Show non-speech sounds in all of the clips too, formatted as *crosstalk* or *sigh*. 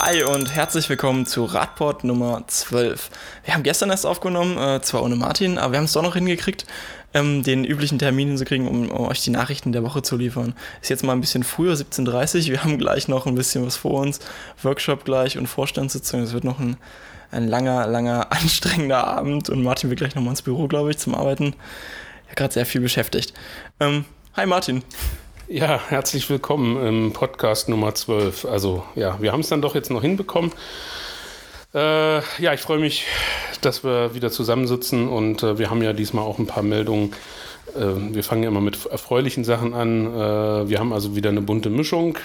Hi und herzlich willkommen zu Radport Nummer 12. Wir haben gestern erst aufgenommen, äh, zwar ohne Martin, aber wir haben es doch noch hingekriegt, ähm, den üblichen Termin hinzukriegen, um, um, euch die Nachrichten der Woche zu liefern. Ist jetzt mal ein bisschen früher, 17.30 Uhr. Wir haben gleich noch ein bisschen was vor uns. Workshop gleich und Vorstandssitzung. Es wird noch ein, ein langer, langer, *laughs* anstrengender Abend und Martin wird gleich nochmal ins Büro, glaube ich, zum Arbeiten. Er gerade sehr viel beschäftigt. Ähm, hi Martin. Ja, herzlich willkommen im Podcast Nummer 12. Also ja, wir haben es dann doch jetzt noch hinbekommen. Äh, ja, ich freue mich, dass wir wieder zusammensitzen und äh, wir haben ja diesmal auch ein paar Meldungen. Äh, wir fangen ja immer mit erfreulichen Sachen an. Äh, wir haben also wieder eine bunte Mischung.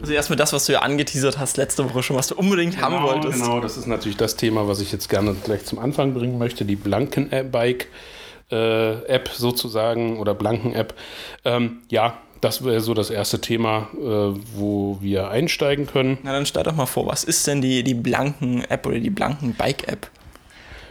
Also erstmal das, was du ja angeteasert hast letzte Woche schon, was du unbedingt genau, haben wolltest. Genau, das ist natürlich das Thema, was ich jetzt gerne gleich zum Anfang bringen möchte, die Blanken-Bike. Äh, App sozusagen oder Blanken-App. Ähm, ja, das wäre so das erste Thema, äh, wo wir einsteigen können. Na, dann stell doch mal vor, was ist denn die, die Blanken-App oder die Blanken-Bike-App?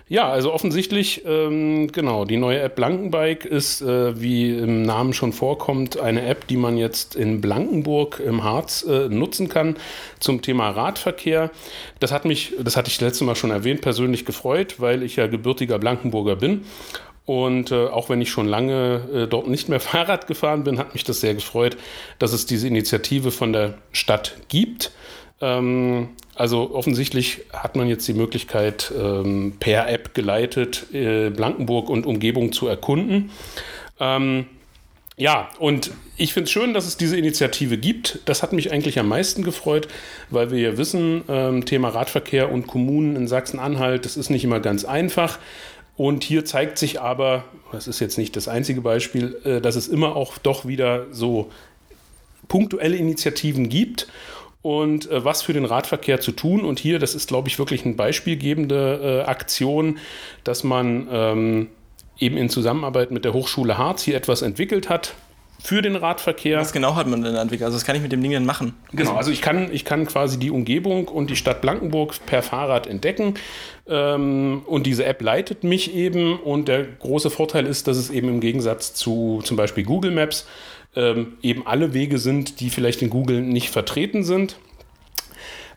Ja, also offensichtlich, ähm, genau, die neue App Blankenbike ist, äh, wie im Namen schon vorkommt, eine App, die man jetzt in Blankenburg im Harz äh, nutzen kann zum Thema Radverkehr. Das hat mich, das hatte ich letztes Mal schon erwähnt, persönlich gefreut, weil ich ja gebürtiger Blankenburger bin und äh, auch wenn ich schon lange äh, dort nicht mehr *laughs* Fahrrad gefahren bin, hat mich das sehr gefreut, dass es diese Initiative von der Stadt gibt. Ähm, also offensichtlich hat man jetzt die Möglichkeit, ähm, per App geleitet, äh, Blankenburg und Umgebung zu erkunden. Ähm, ja, und ich finde es schön, dass es diese Initiative gibt. Das hat mich eigentlich am meisten gefreut, weil wir ja wissen, ähm, Thema Radverkehr und Kommunen in Sachsen-Anhalt, das ist nicht immer ganz einfach. Und hier zeigt sich aber, das ist jetzt nicht das einzige Beispiel, äh, dass es immer auch doch wieder so punktuelle Initiativen gibt und äh, was für den Radverkehr zu tun. Und hier, das ist, glaube ich, wirklich eine beispielgebende äh, Aktion, dass man ähm, eben in Zusammenarbeit mit der Hochschule Harz hier etwas entwickelt hat, für den Radverkehr. Was genau hat man denn entwickelt? Also das kann ich mit dem Ding dann machen. Genau, also ich kann, ich kann quasi die Umgebung und die Stadt Blankenburg per Fahrrad entdecken. Ähm, und diese App leitet mich eben. Und der große Vorteil ist, dass es eben im Gegensatz zu zum Beispiel Google Maps ähm, eben alle Wege sind, die vielleicht in Google nicht vertreten sind.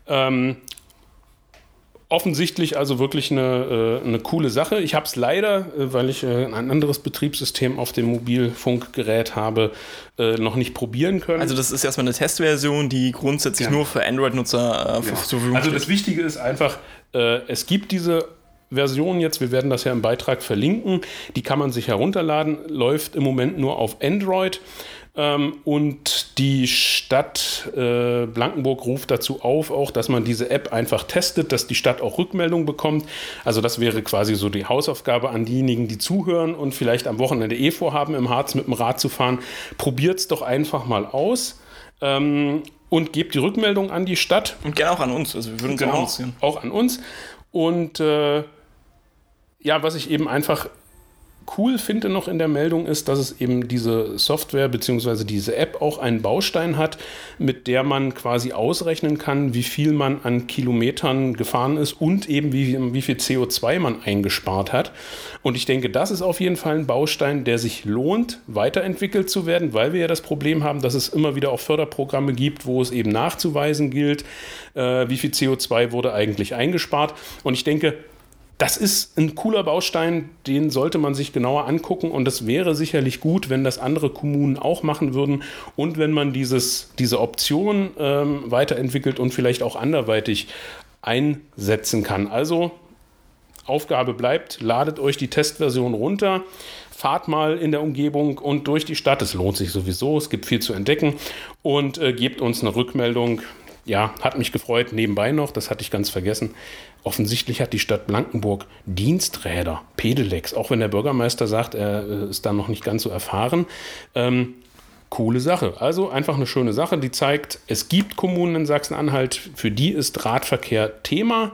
Ähm, offensichtlich also wirklich eine, äh, eine coole Sache. Ich habe es leider, äh, weil ich äh, ein anderes Betriebssystem auf dem Mobilfunkgerät habe, noch nicht probieren können. Also das ist erstmal eine Testversion, die grundsätzlich ja. nur für Android-Nutzer äh, ja. zur Verfügung steht. Also das Wichtige ist einfach, äh, es gibt diese Version jetzt, wir werden das ja im Beitrag verlinken, die kann man sich herunterladen, läuft im Moment nur auf Android. Ähm, und die Stadt äh, Blankenburg ruft dazu auf, auch, dass man diese App einfach testet, dass die Stadt auch Rückmeldung bekommt. Also das wäre quasi so die Hausaufgabe an diejenigen, die zuhören und vielleicht am Wochenende eh vorhaben, im Harz mit dem Rad zu fahren. Probiert es doch einfach mal aus. Ähm, und gebt die Rückmeldung an die Stadt. Und gerne auch an uns. Also wir würden uns genau, auch, auch an uns. Und äh, ja, was ich eben einfach cool finde noch in der Meldung ist, dass es eben diese Software bzw. diese App auch einen Baustein hat, mit der man quasi ausrechnen kann, wie viel man an Kilometern gefahren ist und eben wie, wie viel CO2 man eingespart hat. Und ich denke, das ist auf jeden Fall ein Baustein, der sich lohnt, weiterentwickelt zu werden, weil wir ja das Problem haben, dass es immer wieder auch Förderprogramme gibt, wo es eben nachzuweisen gilt, äh, wie viel CO2 wurde eigentlich eingespart. Und ich denke, das ist ein cooler Baustein, den sollte man sich genauer angucken und es wäre sicherlich gut, wenn das andere Kommunen auch machen würden und wenn man dieses, diese Option ähm, weiterentwickelt und vielleicht auch anderweitig einsetzen kann. Also Aufgabe bleibt, ladet euch die Testversion runter, fahrt mal in der Umgebung und durch die Stadt. Es lohnt sich sowieso, es gibt viel zu entdecken und äh, gebt uns eine Rückmeldung. Ja, hat mich gefreut. Nebenbei noch, das hatte ich ganz vergessen. Offensichtlich hat die Stadt Blankenburg Diensträder, Pedelecs, auch wenn der Bürgermeister sagt, er äh, ist da noch nicht ganz so erfahren. Ähm, coole Sache. Also einfach eine schöne Sache, die zeigt, es gibt Kommunen in Sachsen-Anhalt, für die ist Radverkehr Thema.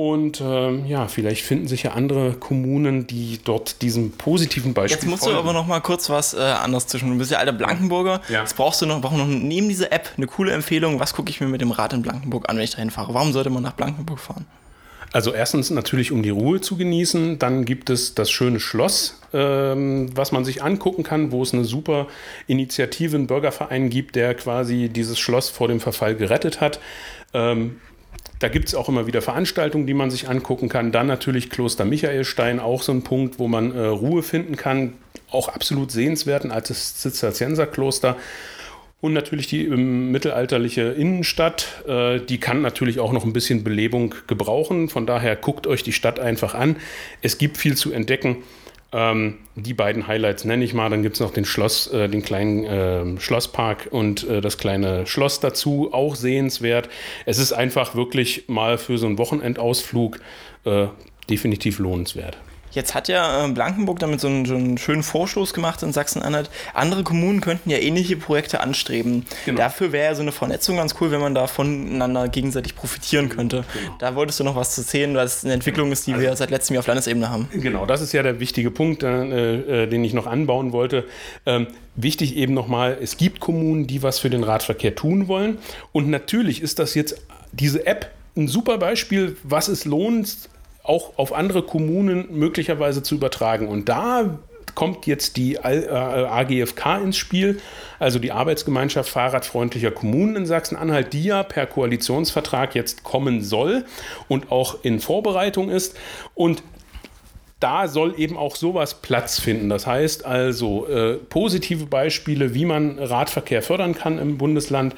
Und ähm, ja, vielleicht finden sich ja andere Kommunen, die dort diesem positiven Beispiel Jetzt musst folgen. du aber noch mal kurz was äh, anderes zwischen. Du bist ja alter Blankenburger. Ja. Jetzt brauchst du noch, brauchst noch neben dieser App eine coole Empfehlung. Was gucke ich mir mit dem Rad in Blankenburg an, wenn ich dahin fahre? Warum sollte man nach Blankenburg fahren? Also erstens natürlich, um die Ruhe zu genießen. Dann gibt es das schöne Schloss, ähm, was man sich angucken kann, wo es eine super Initiative, einen Bürgerverein gibt, der quasi dieses Schloss vor dem Verfall gerettet hat. Ähm, Da gibt es auch immer wieder Veranstaltungen, die man sich angucken kann. Dann natürlich Kloster Michaelstein, auch so ein Punkt, wo man äh, Ruhe finden kann. Auch absolut sehenswert, ein altes Zisterzienserkloster. Und natürlich die ähm, mittelalterliche Innenstadt, äh, die kann natürlich auch noch ein bisschen Belebung gebrauchen. Von daher guckt euch die Stadt einfach an. Es gibt viel zu entdecken. Ähm, die beiden Highlights nenne ich mal. Dann gibt es noch den Schloss, äh, den kleinen äh, Schlosspark und äh, das kleine Schloss dazu, auch sehenswert. Es ist einfach wirklich mal für so einen Wochenendausflug äh, definitiv lohnenswert. Jetzt hat ja äh, Blankenburg damit so einen, so einen schönen Vorstoß gemacht in Sachsen-Anhalt. Andere Kommunen könnten ja ähnliche Projekte anstreben. Genau. Dafür wäre ja so eine Vernetzung ganz cool, wenn man da voneinander gegenseitig profitieren könnte. Genau. Da wolltest du noch was zu sehen, weil es eine Entwicklung ist, die also, wir seit letztem Jahr auf Landesebene haben. Genau, das ist ja der wichtige Punkt, äh, äh, den ich noch anbauen wollte. Ähm, wichtig eben nochmal, es gibt Kommunen, die was für den Radverkehr tun wollen. Und natürlich ist das jetzt diese App ein super Beispiel, was es lohnt, auch auf andere Kommunen möglicherweise zu übertragen. Und da kommt jetzt die AGFK äh, ins Spiel, also die Arbeitsgemeinschaft fahrradfreundlicher Kommunen in Sachsen-Anhalt, die ja per Koalitionsvertrag jetzt kommen soll und auch in Vorbereitung ist. Und da soll eben auch sowas Platz finden. Das heißt also äh, positive Beispiele, wie man Radverkehr fördern kann im Bundesland.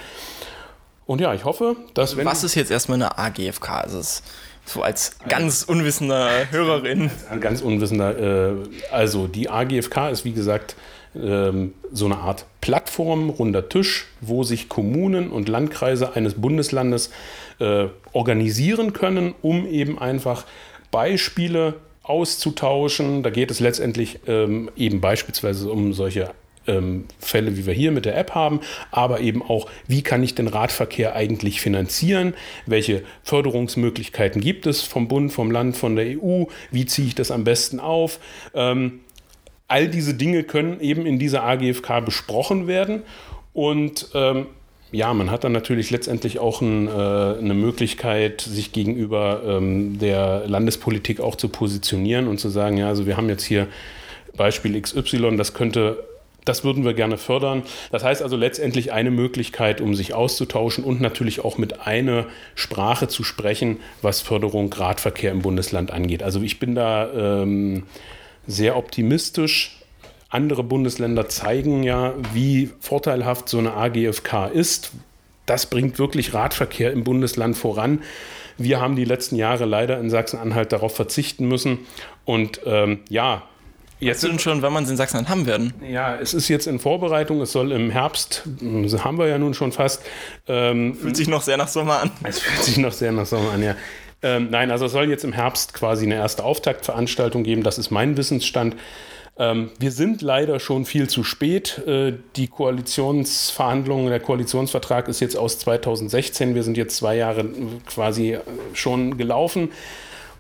Und ja, ich hoffe, dass wenn. Was ist jetzt erstmal eine AGFK? Also es so als ganz unwissender Hörerin. Als ganz unwissender. Äh, also die AGFK ist wie gesagt ähm, so eine Art Plattform, runder Tisch, wo sich Kommunen und Landkreise eines Bundeslandes äh, organisieren können, um eben einfach Beispiele auszutauschen. Da geht es letztendlich ähm, eben beispielsweise um solche ähm, Fälle, wie wir hier mit der App haben, aber eben auch, wie kann ich den Radverkehr eigentlich finanzieren? Welche Förderungsmöglichkeiten gibt es vom Bund, vom Land, von der EU? Wie ziehe ich das am besten auf? Ähm, all diese Dinge können eben in dieser AGFK besprochen werden und ähm, ja, man hat dann natürlich letztendlich auch ein, äh, eine Möglichkeit, sich gegenüber ähm, der Landespolitik auch zu positionieren und zu sagen, ja, also wir haben jetzt hier Beispiel XY, das könnte das würden wir gerne fördern. Das heißt also letztendlich eine Möglichkeit, um sich auszutauschen und natürlich auch mit einer Sprache zu sprechen, was Förderung Radverkehr im Bundesland angeht. Also ich bin da ähm, sehr optimistisch. Andere Bundesländer zeigen ja, wie vorteilhaft so eine AGFK ist. Das bringt wirklich Radverkehr im Bundesland voran. Wir haben die letzten Jahre leider in Sachsen-Anhalt darauf verzichten müssen. Und ähm, ja, Jetzt sind schon, wenn man es in Sachsen haben werden. Ja, es ist jetzt in Vorbereitung. Es soll im Herbst, das haben wir ja nun schon fast. Ähm, fühlt sich noch sehr nach Sommer an. Es fühlt sich noch sehr nach Sommer an, ja. Ähm, nein, also es soll jetzt im Herbst quasi eine erste Auftaktveranstaltung geben. Das ist mein Wissensstand. Ähm, wir sind leider schon viel zu spät. Äh, die Koalitionsverhandlungen, der Koalitionsvertrag ist jetzt aus 2016. Wir sind jetzt zwei Jahre quasi schon gelaufen.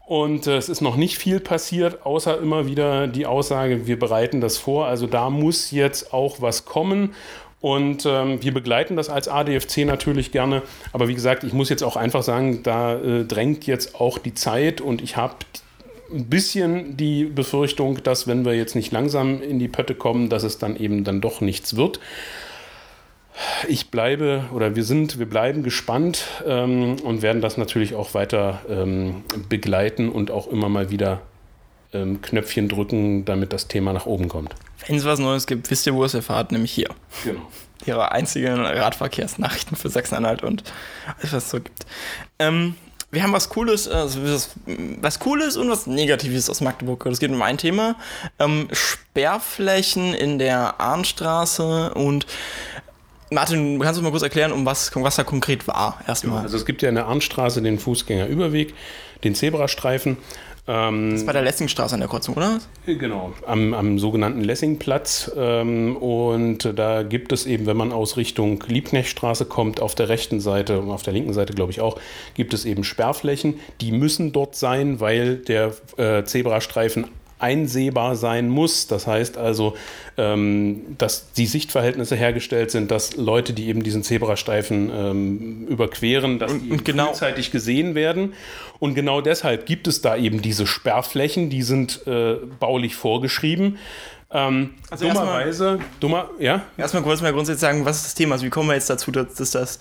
Und äh, es ist noch nicht viel passiert, außer immer wieder die Aussage, wir bereiten das vor. Also da muss jetzt auch was kommen. Und ähm, wir begleiten das als ADFC natürlich gerne. Aber wie gesagt, ich muss jetzt auch einfach sagen, da äh, drängt jetzt auch die Zeit und ich habe ein bisschen die Befürchtung, dass wenn wir jetzt nicht langsam in die Pötte kommen, dass es dann eben dann doch nichts wird ich bleibe oder wir sind, wir bleiben gespannt ähm, und werden das natürlich auch weiter ähm, begleiten und auch immer mal wieder ähm, Knöpfchen drücken, damit das Thema nach oben kommt. Wenn es was Neues gibt, wisst ihr, wo es erfahrt, nämlich hier. Genau. Ihre einzigen Radverkehrsnachrichten für Sachsen-Anhalt und alles, was es so gibt. Ähm, wir haben was Cooles, also was, was, Cooles und was Negatives aus Magdeburg. Das geht um ein Thema. Ähm, Sperrflächen in der Arnstraße und Martin, kannst du mal kurz erklären, um was, was da konkret war erstmal? Also es gibt ja in der Arnstraße den Fußgängerüberweg, den Zebrastreifen. Ähm, das ist bei der Lessingstraße an der Kreuzung, oder? Genau, am, am sogenannten Lessingplatz. Ähm, und da gibt es eben, wenn man aus Richtung Liebknechtstraße kommt, auf der rechten Seite und auf der linken Seite, glaube ich auch, gibt es eben Sperrflächen. Die müssen dort sein, weil der äh, Zebrastreifen einsehbar sein muss. Das heißt also, ähm, dass die Sichtverhältnisse hergestellt sind, dass Leute, die eben diesen Zebrastreifen ähm, überqueren, dass die und genau. frühzeitig gesehen werden. Und genau deshalb gibt es da eben diese Sperrflächen, die sind äh, baulich vorgeschrieben. Ähm, Also dummerweise, dummer, ja? Erstmal kurz mal grundsätzlich sagen, was ist das Thema? Also wie kommen wir jetzt dazu, dass, dass das.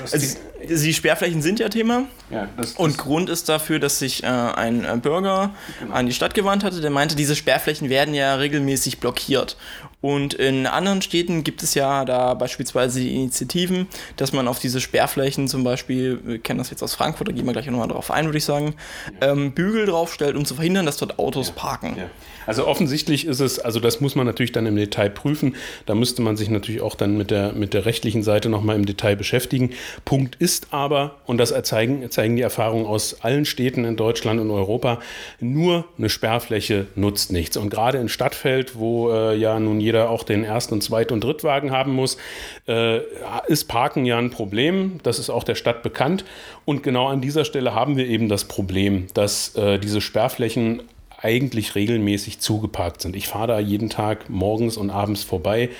Also die, die Sperrflächen sind ja Thema. ja, das, Und Grund ist dafür, dass sich äh, ein äh, Bürger an die Stadt gewandt hatte, der meinte, diese Sperrflächen werden ja regelmäßig blockiert. Und in anderen Städten gibt es ja da beispielsweise die Initiativen, dass man auf diese Sperrflächen zum Beispiel, wir kennen das jetzt aus Frankfurt, da gehen wir gleich nochmal drauf ein, würde ich sagen, ähm, Bügel draufstellt, um zu verhindern, dass dort Autos parken. Ja. Also offensichtlich ist es, also das muss man natürlich dann im Detail prüfen. Da müsste man sich natürlich auch dann mit der, mit der rechtlichen Seite nochmal im Detail beschäftigen. Punkt ist aber, und das zeigen, zeigen die Erfahrungen aus allen Städten in Deutschland und Europa, nur eine Sperrfläche nutzt nichts. Und gerade in Stadtfeld, wo äh, ja nun jeder auch den Erst- und Zweit- und Drittwagen haben muss, äh, ist Parken ja ein Problem. Das ist auch der Stadt bekannt. Und genau an dieser Stelle haben wir eben das Problem, dass äh, diese Sperrflächen eigentlich regelmäßig zugeparkt sind. Ich fahre da jeden Tag morgens und abends vorbei.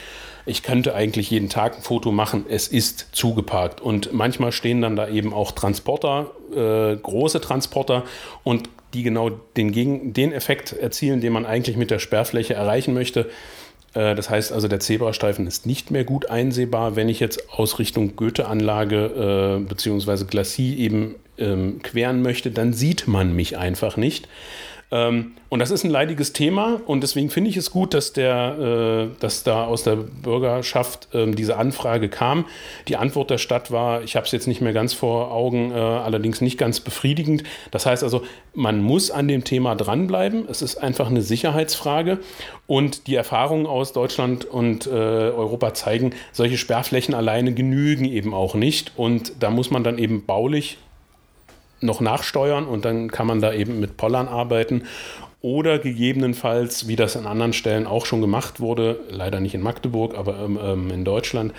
Ich könnte eigentlich jeden Tag ein Foto machen. Es ist zugeparkt. Und manchmal stehen dann da eben auch Transporter, äh, große Transporter und die genau den, den Effekt erzielen, den man eigentlich mit der Sperrfläche erreichen möchte. Äh, Das heißt also, der Zebrastreifen ist nicht mehr gut einsehbar. Wenn ich jetzt aus Richtung Goethe-Anlage äh, bzw. Glacis eben ähm, queren möchte, dann sieht man mich einfach nicht. Ähm, und das ist ein leidiges Thema und deswegen finde ich es gut, dass, der, äh, dass da aus der Bürgerschaft ähm, diese Anfrage kam. Die Antwort der Stadt war, ich habe es jetzt nicht mehr ganz vor Augen, äh, allerdings nicht ganz befriedigend. Das heißt also, man muss an dem Thema dranbleiben. Es ist einfach eine Sicherheitsfrage und die Erfahrungen aus Deutschland und äh, Europa zeigen, solche Sperrflächen alleine genügen eben auch nicht und da muss man dann eben baulich noch nachsteuern und dann kann man da eben mit Pollern arbeiten. Oder gegebenenfalls, wie das an anderen Stellen auch schon gemacht wurde, leider nicht in Magdeburg, aber ähm, ähm, in Deutschland,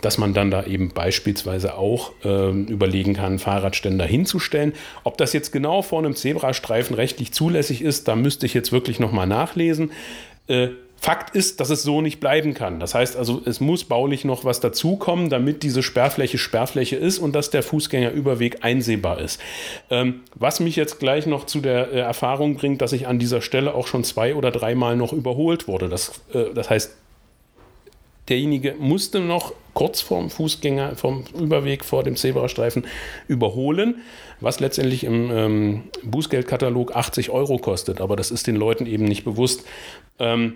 dass man dann da eben beispielsweise auch ähm, überlegen kann, Fahrradständer hinzustellen. Ob das jetzt genau vor einem Zebrastreifen rechtlich zulässig ist, da müsste ich jetzt wirklich nochmal nachlesen. Äh, Fakt ist, dass es so nicht bleiben kann. Das heißt also, es muss baulich noch was dazukommen, damit diese Sperrfläche Sperrfläche ist und dass der Fußgängerüberweg einsehbar ist. Ähm, was mich jetzt gleich noch zu der äh, Erfahrung bringt, dass ich an dieser Stelle auch schon zwei oder dreimal noch überholt wurde. Das, äh, das heißt, derjenige musste noch kurz vorm Fußgänger, vom Überweg vor dem Zebrastreifen überholen, was letztendlich im ähm, Bußgeldkatalog 80 Euro kostet. Aber das ist den Leuten eben nicht bewusst. Ähm,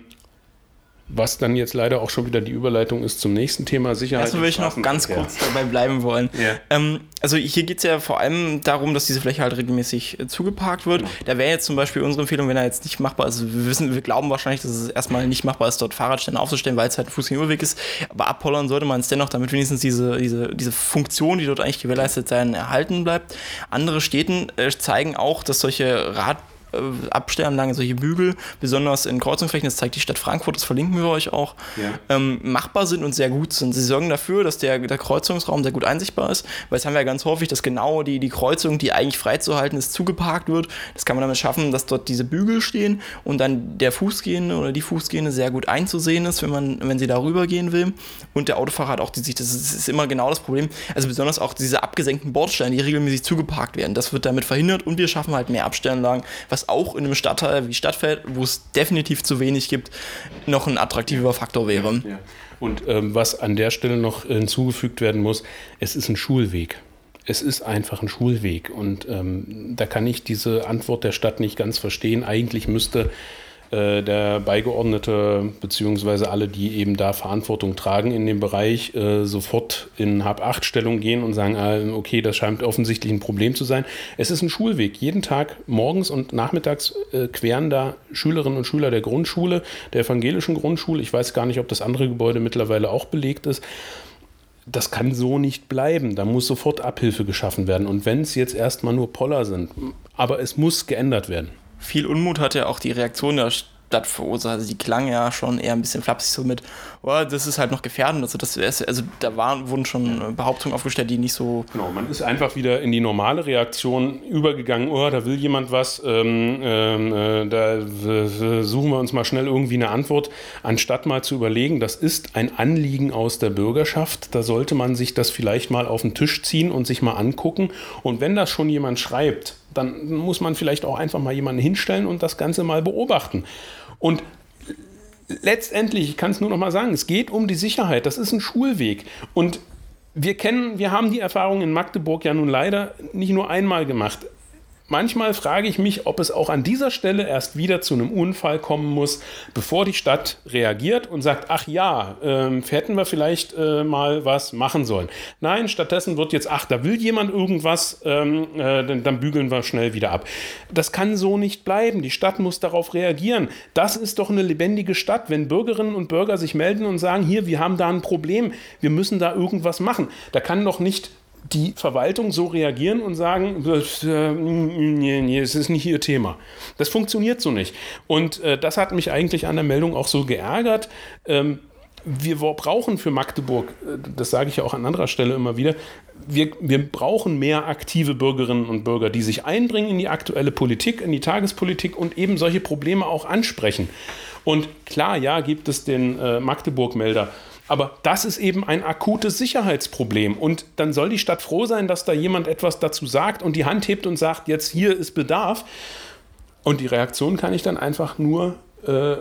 was dann jetzt leider auch schon wieder die Überleitung ist zum nächsten Thema Sicherheit. Erstmal würde ich noch ganz kurz dabei bleiben wollen. Ja. Ähm, also hier geht es ja vor allem darum, dass diese Fläche halt regelmäßig äh, zugeparkt wird. Da wäre jetzt zum Beispiel unsere Empfehlung, wenn er jetzt nicht machbar ist, also wir wissen, wir glauben wahrscheinlich, dass es erstmal nicht machbar ist, dort Fahrradstände aufzustellen, weil es halt ein Fußgängerüberweg ist. Aber abpollern sollte man es dennoch, damit wenigstens diese, diese, diese Funktion, die dort eigentlich gewährleistet sein, erhalten bleibt. Andere Städten äh, zeigen auch, dass solche Rad äh, Abstellanlagen, solche Bügel, besonders in Kreuzungsflächen, das zeigt die Stadt Frankfurt, das verlinken wir euch auch, Ja. ähm, machbar sind und sehr gut sind. Sie sorgen dafür, dass der, der Kreuzungsraum sehr gut einsichtbar ist, weil es haben wir ja ganz häufig, dass genau die, die Kreuzung, die eigentlich freizuhalten ist, zugeparkt wird. Das kann man damit schaffen, dass dort diese Bügel stehen und dann der Fußgehende oder die Fußgehende sehr gut einzusehen ist, wenn man, wenn sie darüber gehen will. Und der Autofahrer hat auch die Sicht, das ist, ist immer genau das Problem. Also besonders auch diese abgesenkten Bordsteine, die regelmäßig zugeparkt werden. Das wird damit verhindert und wir schaffen halt mehr Abstellanlagen, was auch in einem Stadtteil wie Stadtfeld, wo es definitiv zu wenig gibt, noch ein attraktiver Faktor wäre. Ja. Und ähm, was an der Stelle noch hinzugefügt werden muss, es ist ein Schulweg. Es ist einfach ein Schulweg. Und ähm, da kann ich diese Antwort der Stadt nicht ganz verstehen. Eigentlich müsste äh, der Beigeordnete beziehungsweise alle, die eben da Verantwortung tragen in dem Bereich, äh, sofort in Hab-Acht-Stellung gehen und sagen, ah, okay, das scheint offensichtlich ein Problem zu sein. Es ist ein Schulweg. Jeden Tag morgens und nachmittags äh, queren da Schülerinnen und Schüler der Grundschule, der evangelischen Grundschule. Ich weiß gar nicht, ob das andere Gebäude mittlerweile auch belegt ist das kann so nicht bleiben. Da muss sofort Abhilfe geschaffen werden. Und wenn es jetzt erstmal nur Poller sind, aber es muss geändert werden. Viel Unmut hat ja auch die Reaktion der Stadt verursacht. Also die klang ja schon eher ein bisschen flapsig so mit, oh, das ist halt noch gefährdend. Also, das also da waren, wurden schon Behauptungen aufgestellt, die nicht so. Genau, man ist einfach wieder in die normale Reaktion übergegangen. Oh, da will jemand was, ähm, ähm, äh, da äh, suchen wir uns mal schnell irgendwie eine Antwort, anstatt mal zu überlegen, das ist ein Anliegen aus der Bürgerschaft. Da sollte man sich das vielleicht mal auf den Tisch ziehen und sich mal angucken. Und wenn das schon jemand schreibt, dann muss man vielleicht auch einfach mal jemanden hinstellen und das Ganze mal beobachten. Und letztendlich, ich kann es nur noch mal sagen, es geht um die Sicherheit. Das ist ein Schulweg. Und wir kennen, wir haben die Erfahrung in Magdeburg ja nun leider nicht nur einmal gemacht. Manchmal frage ich mich, ob es auch an dieser Stelle erst wieder zu einem Unfall kommen muss, bevor die Stadt reagiert und sagt, ach ja, ähm, hätten wir vielleicht äh, mal was machen sollen. Nein, stattdessen wird jetzt, ach, da will jemand irgendwas, ähm, äh, dann, dann bügeln wir schnell wieder ab. Das kann so nicht bleiben. Die Stadt muss darauf reagieren. Das ist doch eine lebendige Stadt, wenn Bürgerinnen und Bürger sich melden und sagen, hier, wir haben da ein Problem, wir müssen da irgendwas machen. Da kann doch nicht die Verwaltung so reagieren und sagen, äh, es ist nicht ihr Thema. Das funktioniert so nicht. Und äh, das hat mich eigentlich an der Meldung auch so geärgert. Ähm, wir brauchen für Magdeburg, äh, das sage ich ja auch an anderer Stelle immer wieder, wir, wir brauchen mehr aktive Bürgerinnen und Bürger, die sich einbringen in die aktuelle Politik, in die Tagespolitik und eben solche Probleme auch ansprechen. Und klar, ja, gibt es den Magdeburg-Melder aber das ist eben ein akutes Sicherheitsproblem. Und dann soll die Stadt froh sein, dass da jemand etwas dazu sagt und die Hand hebt und sagt, jetzt hier ist Bedarf. Und die Reaktion kann ich dann einfach nur, äh, äh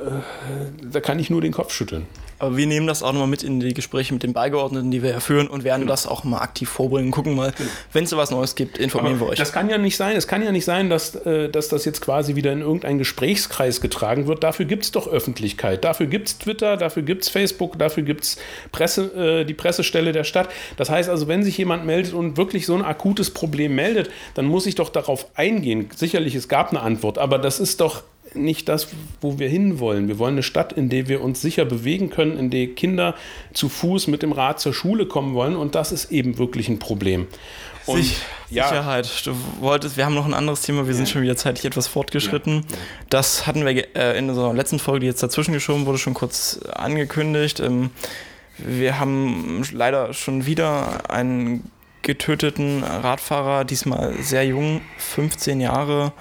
da kann ich nur den Kopf schütteln. Aber wir nehmen das auch nochmal mit in die Gespräche mit den Beigeordneten, die wir ja führen und werden genau. das auch mal aktiv vorbringen. Gucken mal, genau. wenn es was Neues gibt, informieren Aber wir euch. Das kann ja nicht sein. Es kann ja nicht sein, dass, äh, dass das jetzt quasi wieder in irgendeinen Gesprächskreis getragen wird. Dafür gibt es doch Öffentlichkeit. Dafür gibt es Twitter, dafür gibt es Facebook, dafür gibt es Presse, äh, die Pressestelle der Stadt. Das heißt also, wenn sich jemand meldet und wirklich so ein akutes Problem meldet, dann muss ich doch darauf eingehen. Sicherlich, es gab eine Antwort, aber das ist doch nicht das, wo wir hinwollen. Wir wollen eine Stadt, in der wir uns sicher bewegen können, in der Kinder zu Fuß mit dem Rad zur Schule kommen wollen. Und das ist eben wirklich ein Problem. Und, Sich ja. Sicherheit. Du wolltest, wir haben noch ein anderes Thema, wir sind ja. schon wieder zeitlich etwas fortgeschritten. Ja. Das hatten wir äh, in unserer letzten Folge, die jetzt dazwischen geschoben wurde, schon kurz angekündigt. Ähm, wir haben leider schon wieder einen getöteten Radfahrer, diesmal sehr jung, 15 Jahre,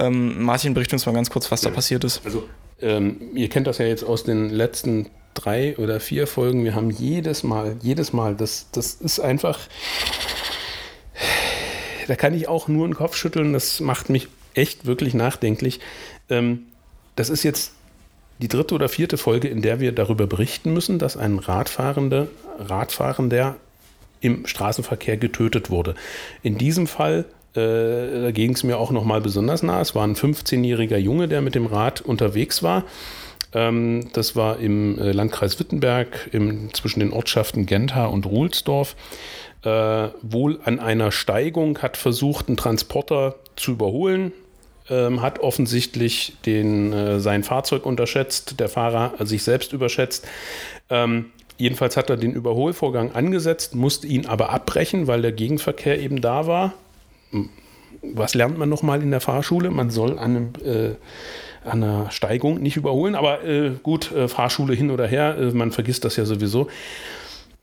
ähm, Martin, bericht uns mal ganz kurz, was da passiert ist. Also, ähm, ihr kennt das ja jetzt aus den letzten drei oder vier Folgen. Wir haben jedes Mal, jedes Mal, das, das ist einfach. Da kann ich auch nur den Kopf schütteln. Das macht mich echt wirklich nachdenklich. Ähm, das ist jetzt die dritte oder vierte Folge, in der wir darüber berichten müssen, dass ein Radfahrender, Radfahrender im Straßenverkehr getötet wurde. In diesem Fall äh, da ging es mir auch nochmal besonders nah. Es war ein 15-jähriger Junge, der mit dem Rad unterwegs war. Ähm, das war im äh, Landkreis Wittenberg im, zwischen den Ortschaften Gentha und Ruhlsdorf. Äh, wohl an einer Steigung hat versucht, einen Transporter zu überholen. Ähm, hat offensichtlich den, äh, sein Fahrzeug unterschätzt, der Fahrer sich selbst überschätzt. Ähm, jedenfalls hat er den Überholvorgang angesetzt, musste ihn aber abbrechen, weil der Gegenverkehr eben da war was lernt man nochmal in der Fahrschule? Man soll an, einem, äh, an einer Steigung nicht überholen, aber äh, gut, äh, Fahrschule hin oder her, äh, man vergisst das ja sowieso.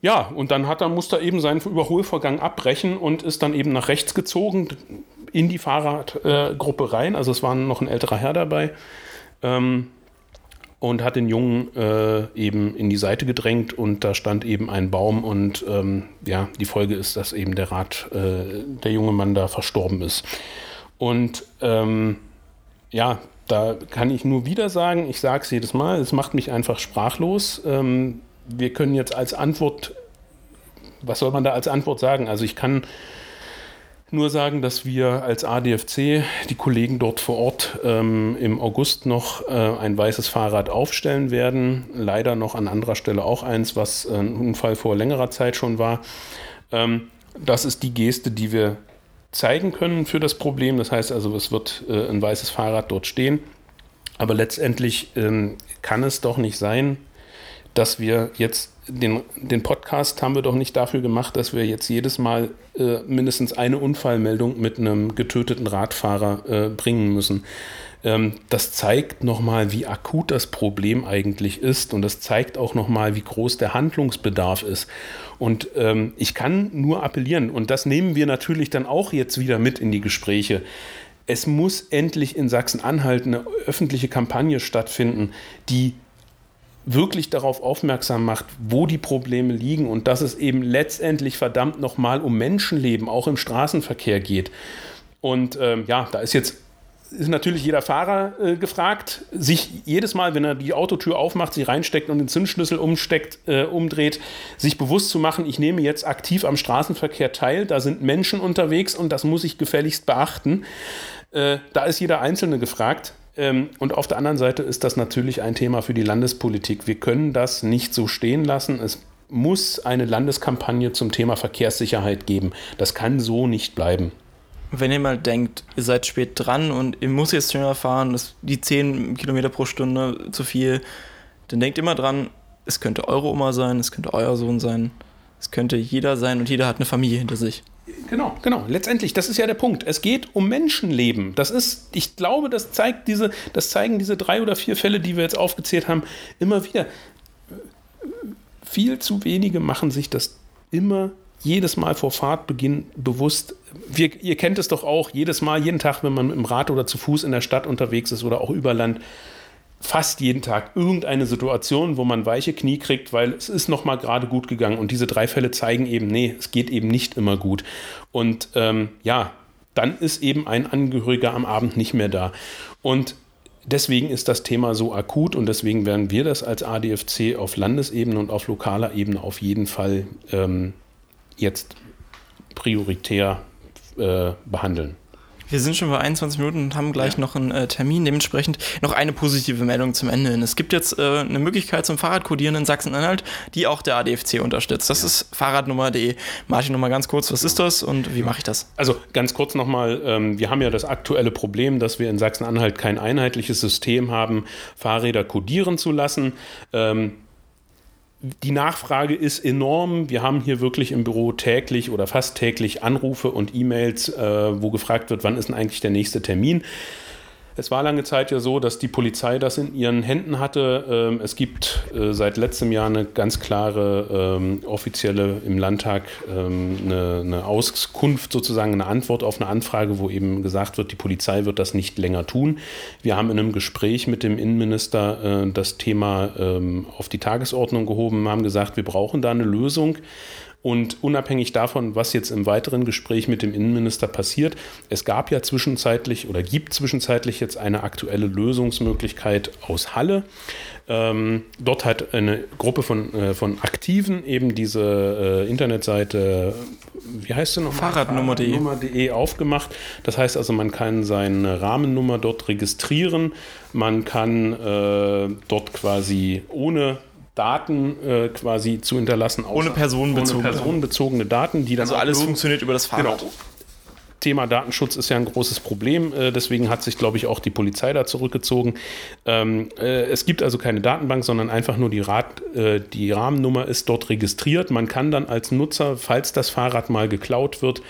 Ja, und dann hat er, musste er eben seinen Überholvorgang abbrechen und ist dann eben nach rechts gezogen in die Fahrradgruppe rein. Also es war noch ein älterer Herr dabei. Ähm, und hat den Jungen äh, eben in die Seite gedrängt und da stand eben ein Baum und ähm, ja, die Folge ist, dass eben der Rat, äh, der junge Mann da verstorben ist. Und ähm, ja, da kann ich nur wieder sagen, ich sage es jedes Mal, es macht mich einfach sprachlos. Ähm, wir können jetzt als Antwort, was soll man da als Antwort sagen? Also ich kann nur sagen, dass wir als ADFC die Kollegen dort vor Ort ähm, im August noch äh, ein weißes Fahrrad aufstellen werden. Leider noch an anderer Stelle auch eins, was äh, ein Unfall vor längerer Zeit schon war. Ähm, das ist die Geste, die wir zeigen können für das Problem. Das heißt also, es wird äh, ein weißes Fahrrad dort stehen. Aber letztendlich ähm, kann es doch nicht sein, dass wir jetzt den, den Podcast haben wir doch nicht dafür gemacht, dass wir jetzt jedes Mal äh, mindestens eine Unfallmeldung mit einem getöteten Radfahrer äh, bringen müssen. Ähm, das zeigt nochmal, wie akut das Problem eigentlich ist und das zeigt auch nochmal, wie groß der Handlungsbedarf ist. Und ähm, ich kann nur appellieren, und das nehmen wir natürlich dann auch jetzt wieder mit in die Gespräche. Es muss endlich in Sachsen-Anhalt eine öffentliche Kampagne stattfinden, die wirklich darauf aufmerksam macht, wo die Probleme liegen und dass es eben letztendlich verdammt nochmal um Menschenleben, auch im Straßenverkehr geht. Und ähm, ja, da ist jetzt ist natürlich jeder Fahrer äh, gefragt, sich jedes Mal, wenn er die Autotür aufmacht, sie reinsteckt und den Zündschlüssel umsteckt, äh, umdreht, sich bewusst zu machen, ich nehme jetzt aktiv am Straßenverkehr teil, da sind Menschen unterwegs und das muss ich gefälligst beachten. Äh, da ist jeder Einzelne gefragt. Ähm, und auf der anderen Seite ist das natürlich ein Thema für die Landespolitik. Wir können das nicht so stehen lassen. Es muss eine Landeskampagne zum Thema Verkehrssicherheit geben. Das kann so nicht bleiben wenn ihr mal denkt, ihr seid spät dran und ihr muss jetzt schneller fahren, das, die 10 Kilometer pro Stunde zu viel, dann denkt immer dran, es könnte eure Oma sein, es könnte euer Sohn sein, es könnte jeder sein und jeder hat eine Familie hinter sich. Genau, genau. Letztendlich, das ist ja der Punkt. Es geht um Menschenleben. Das ist, ich glaube, das zeigt diese, das zeigen diese drei oder vier Fälle, die wir jetzt aufgezählt haben, immer wieder. Viel zu wenige machen sich das immer jedes Mal vor Fahrtbeginn bewusst, wir, ihr kennt es doch auch, jedes Mal, jeden Tag, wenn man mit dem Rad oder zu Fuß in der Stadt unterwegs ist oder auch über Land, fast jeden Tag irgendeine Situation, wo man weiche Knie kriegt, weil es ist noch mal gerade gut gegangen. Und diese drei Fälle zeigen eben, nee, es geht eben nicht immer gut. Und ähm, ja, dann ist eben ein Angehöriger am Abend nicht mehr da. Und deswegen ist das Thema so akut und deswegen werden wir das als ADFC auf Landesebene und auf lokaler Ebene auf jeden Fall ähm, jetzt prioritär äh, behandeln. Wir sind schon bei 21 Minuten und haben gleich ja. noch einen äh, Termin. Dementsprechend noch eine positive Meldung zum Ende hin. Es gibt jetzt äh, eine Möglichkeit zum Fahrradkodieren in Sachsen-Anhalt, die auch der ADFC unterstützt. Das ja. ist fahrradnummer.de. Martin, nochmal ganz kurz, was ist das und wie mache ich das? Also ganz kurz nochmal, ähm, wir haben ja das aktuelle Problem, dass wir in Sachsen-Anhalt kein einheitliches System haben, Fahrräder kodieren zu lassen. Ähm, die Nachfrage ist enorm. Wir haben hier wirklich im Büro täglich oder fast täglich Anrufe und E-Mails, äh, wo gefragt wird, wann ist denn eigentlich der nächste Termin. Es war lange Zeit ja so, dass die Polizei das in ihren Händen hatte. Ähm, es gibt äh, seit letztem Jahr eine ganz klare ähm, offizielle im Landtag ähm, eine, eine, Auskunft, sozusagen eine Antwort auf eine Anfrage, wo eben gesagt wird, die Polizei wird das nicht länger tun. Wir haben in einem Gespräch mit dem Innenminister äh, das Thema auf die Tagesordnung gehoben, haben gesagt, wir brauchen da eine Lösung. Und unabhängig davon, was jetzt im weiteren Gespräch mit dem Innenminister passiert, es gab ja zwischenzeitlich oder gibt zwischenzeitlich jetzt eine aktuelle Lösungsmöglichkeit aus Halle. Ähm, dort hat eine Gruppe von, äh, von Aktiven eben diese äh, Internetseite, wie heißt sie noch? Fahrradnummer.de Fahrradnummer aufgemacht. Das heißt also, man kann seine Rahmennummer dort registrieren. Man kann äh, dort quasi ohne Daten äh, quasi zu hinterlassen. Ohne personenbezogene. Ohne personenbezogene Daten, die dann. Also alles funktioniert über das Fahrrad. Genau. Thema Datenschutz ist ja ein großes Problem. Äh, deswegen hat sich, glaube ich, auch die Polizei da zurückgezogen. Ähm, äh, es gibt also keine Datenbank, sondern einfach nur die, Rad, äh, die Rahmennummer ist dort registriert. Man kann dann als Nutzer, falls das Fahrrad mal geklaut wird,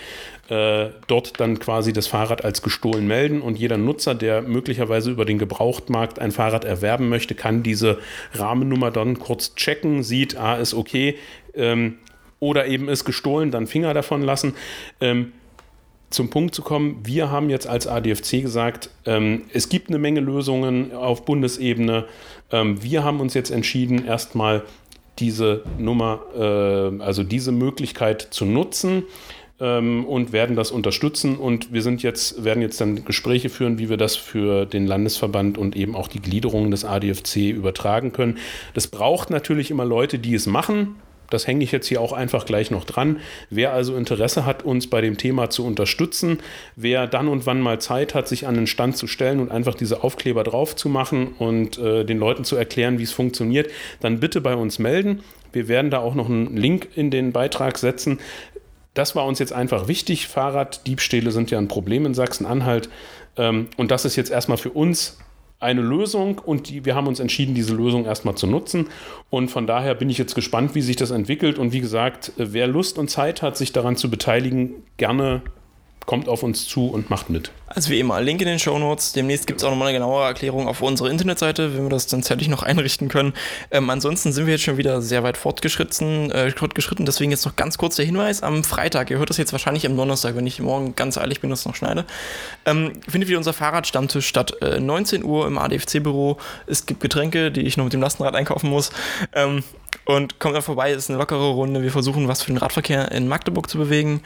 dort dann quasi das Fahrrad als gestohlen melden und jeder Nutzer, der möglicherweise über den Gebrauchtmarkt ein Fahrrad erwerben möchte, kann diese Rahmennummer dann kurz checken, sieht, ah, ist okay ähm, oder eben ist gestohlen, dann Finger davon lassen. Zum Punkt zu kommen, wir haben jetzt als ADFC gesagt, ähm, es gibt eine Menge Lösungen auf Bundesebene. Ähm, wir haben uns jetzt entschieden, erstmal diese Nummer, äh, also diese Möglichkeit zu nutzen ähm, und werden das unterstützen. Und wir sind jetzt, werden jetzt dann Gespräche führen, wie wir das für den Landesverband und eben auch die Gliederungen des ADFC übertragen können. Das braucht natürlich immer Leute, die es machen. Das hänge ich jetzt hier auch einfach gleich noch dran. Wer also Interesse hat, uns bei dem Thema zu unterstützen, wer dann und wann mal Zeit hat, sich an den Stand zu stellen und einfach diese Aufkleber drauf zu machen und äh, den Leuten zu erklären, wie es funktioniert, dann bitte bei uns melden. Wir werden da auch noch einen Link in den Beitrag setzen. Das war uns jetzt einfach wichtig. Fahrraddiebstähle sind ja ein Problem in Sachsen-Anhalt. Ähm, und das ist jetzt erstmal für uns eine Lösung und die, wir haben uns entschieden, diese Lösung erstmal zu nutzen. Und von daher bin ich jetzt gespannt, wie sich das entwickelt. Und wie gesagt, wer Lust und Zeit hat, sich daran zu beteiligen, gerne kommt auf uns zu und macht mit. Also wie immer, Link in den Show Notes. Demnächst gibt es auch nochmal eine genauere Erklärung auf unserer Internetseite, wenn wir das dann zeitlich noch *laughs* einrichten können. Ähm, ansonsten sind wir jetzt schon wieder sehr weit fortgeschritten, äh, fortgeschritten, deswegen jetzt noch ganz kurz der Hinweis. Am Freitag, ihr hört das jetzt wahrscheinlich am Donnerstag, wenn ich morgen ganz eilig bin, das noch schneide, ähm, findet wieder unser Fahrradstammtisch statt. Äh, 19 Uhr im ADFC-Büro. Es gibt Getränke, die ich noch mit dem Lastenrad einkaufen muss. Ähm, und kommt dann vorbei, es ist eine lockere Runde. Wir versuchen, was für den Radverkehr in Magdeburg zu bewegen.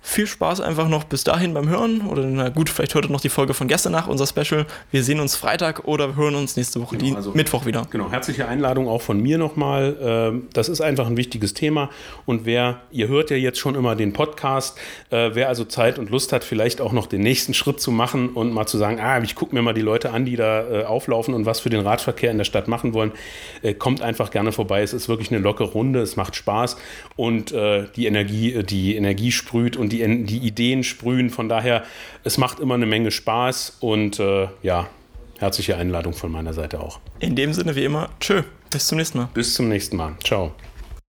Viel Spaß einfach noch bis dahin beim Hören. Oder na gut, vielleicht hört ihr noch die Folge von gestern nach, unser Special. Wir sehen uns Freitag oder hören uns nächste Woche, genau, also, Mittwoch wieder. Genau, herzliche Einladung auch von mir nochmal. Ähm, das ist einfach ein wichtiges Thema. Und wer, ihr hört ja jetzt schon immer den Podcast, äh, wer also Zeit und Lust hat, vielleicht auch noch den nächsten Schritt zu machen und mal zu sagen, ah, ich gucke mir mal die Leute an, die da äh, auflaufen und was für den Radverkehr in der Stadt machen wollen, äh, kommt einfach gerne vorbei. Es ist wirklich eine lockere Runde, es macht Spaß und die Energie, die Energie sprüht und die die, die Ideen sprühen. Von daher, es macht immer eine Menge Spaß und äh, ja, herzliche Einladung von meiner Seite auch. In dem Sinne wie immer, tschö, bis zum nächsten Mal. Bis zum nächsten Mal. Ciao.